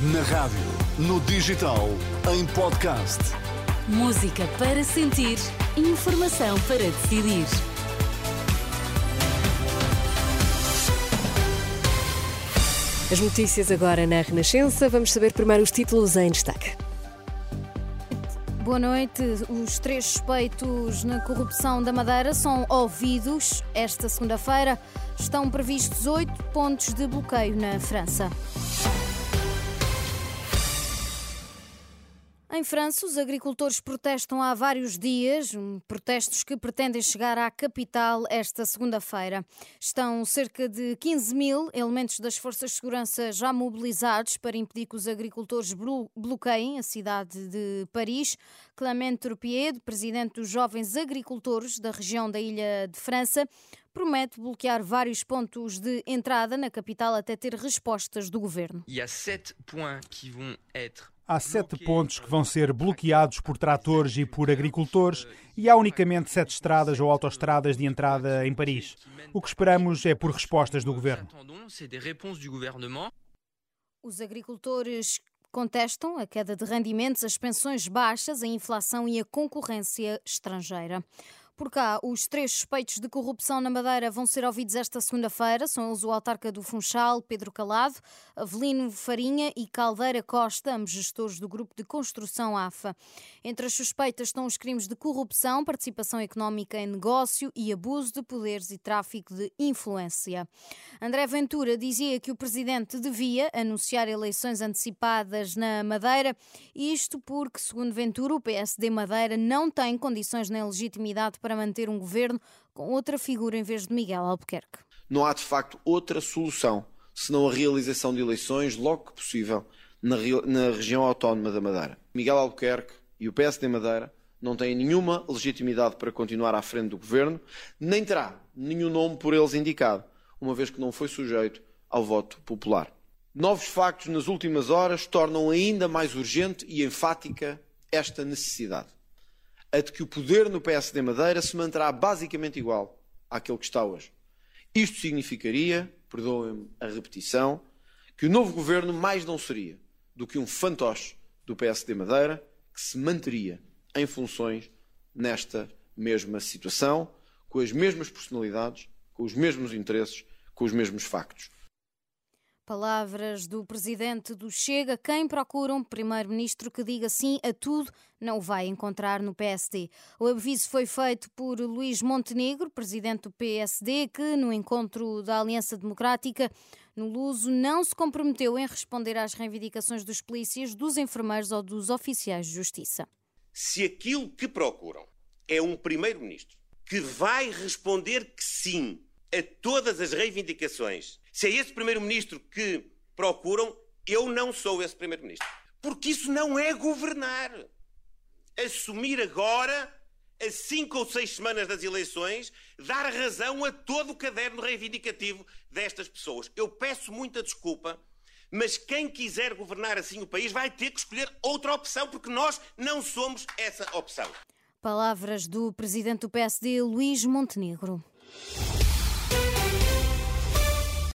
Na rádio, no digital, em podcast. Música para sentir, informação para decidir. As notícias agora na Renascença. Vamos saber primeiro os títulos em destaque. Boa noite. Os três suspeitos na corrupção da Madeira são ouvidos. Esta segunda-feira estão previstos oito pontos de bloqueio na França. Em França, os agricultores protestam há vários dias, protestos que pretendem chegar à capital esta segunda-feira. Estão cerca de 15 mil elementos das forças de segurança já mobilizados para impedir que os agricultores bloqueiem a cidade de Paris. Clément Turpier, presidente dos Jovens Agricultores da região da Ilha de França, promete bloquear vários pontos de entrada na capital até ter respostas do governo. Há sete pontos que vão ser bloqueados por tratores e por agricultores e há unicamente sete estradas ou autoestradas de entrada em Paris. O que esperamos é por respostas do governo. Os agricultores contestam a queda de rendimentos, as pensões baixas, a inflação e a concorrência estrangeira. Por cá, os três suspeitos de corrupção na Madeira vão ser ouvidos esta segunda-feira. São eles o autarca do Funchal, Pedro Calado, Avelino Farinha e Caldeira Costa, ambos gestores do grupo de construção AFA. Entre as suspeitas estão os crimes de corrupção, participação económica em negócio e abuso de poderes e tráfico de influência. André Ventura dizia que o presidente devia anunciar eleições antecipadas na Madeira, isto porque, segundo Ventura, o PSD Madeira não tem condições na legitimidade para para manter um governo com outra figura em vez de Miguel Albuquerque. Não há de facto outra solução senão a realização de eleições logo que possível na, na região autónoma da Madeira. Miguel Albuquerque e o PSD Madeira não têm nenhuma legitimidade para continuar à frente do governo, nem terá nenhum nome por eles indicado, uma vez que não foi sujeito ao voto popular. Novos factos nas últimas horas tornam ainda mais urgente e enfática esta necessidade a de que o poder no PSD Madeira se manterá basicamente igual àquele que está hoje. Isto significaria, perdoem-me a repetição, que o novo governo mais não seria do que um fantoche do PSD Madeira que se manteria em funções nesta mesma situação, com as mesmas personalidades, com os mesmos interesses, com os mesmos factos. Palavras do presidente do Chega. Quem procura um primeiro-ministro que diga sim a tudo não o vai encontrar no PSD. O aviso foi feito por Luís Montenegro, presidente do PSD, que no encontro da Aliança Democrática no Luso não se comprometeu em responder às reivindicações dos polícias, dos enfermeiros ou dos oficiais de justiça. Se aquilo que procuram é um primeiro-ministro que vai responder que sim a todas as reivindicações se é esse primeiro-ministro que procuram, eu não sou esse primeiro-ministro. Porque isso não é governar. Assumir agora, a cinco ou seis semanas das eleições, dar razão a todo o caderno reivindicativo destas pessoas. Eu peço muita desculpa, mas quem quiser governar assim o país vai ter que escolher outra opção, porque nós não somos essa opção. Palavras do presidente do PSD, Luís Montenegro.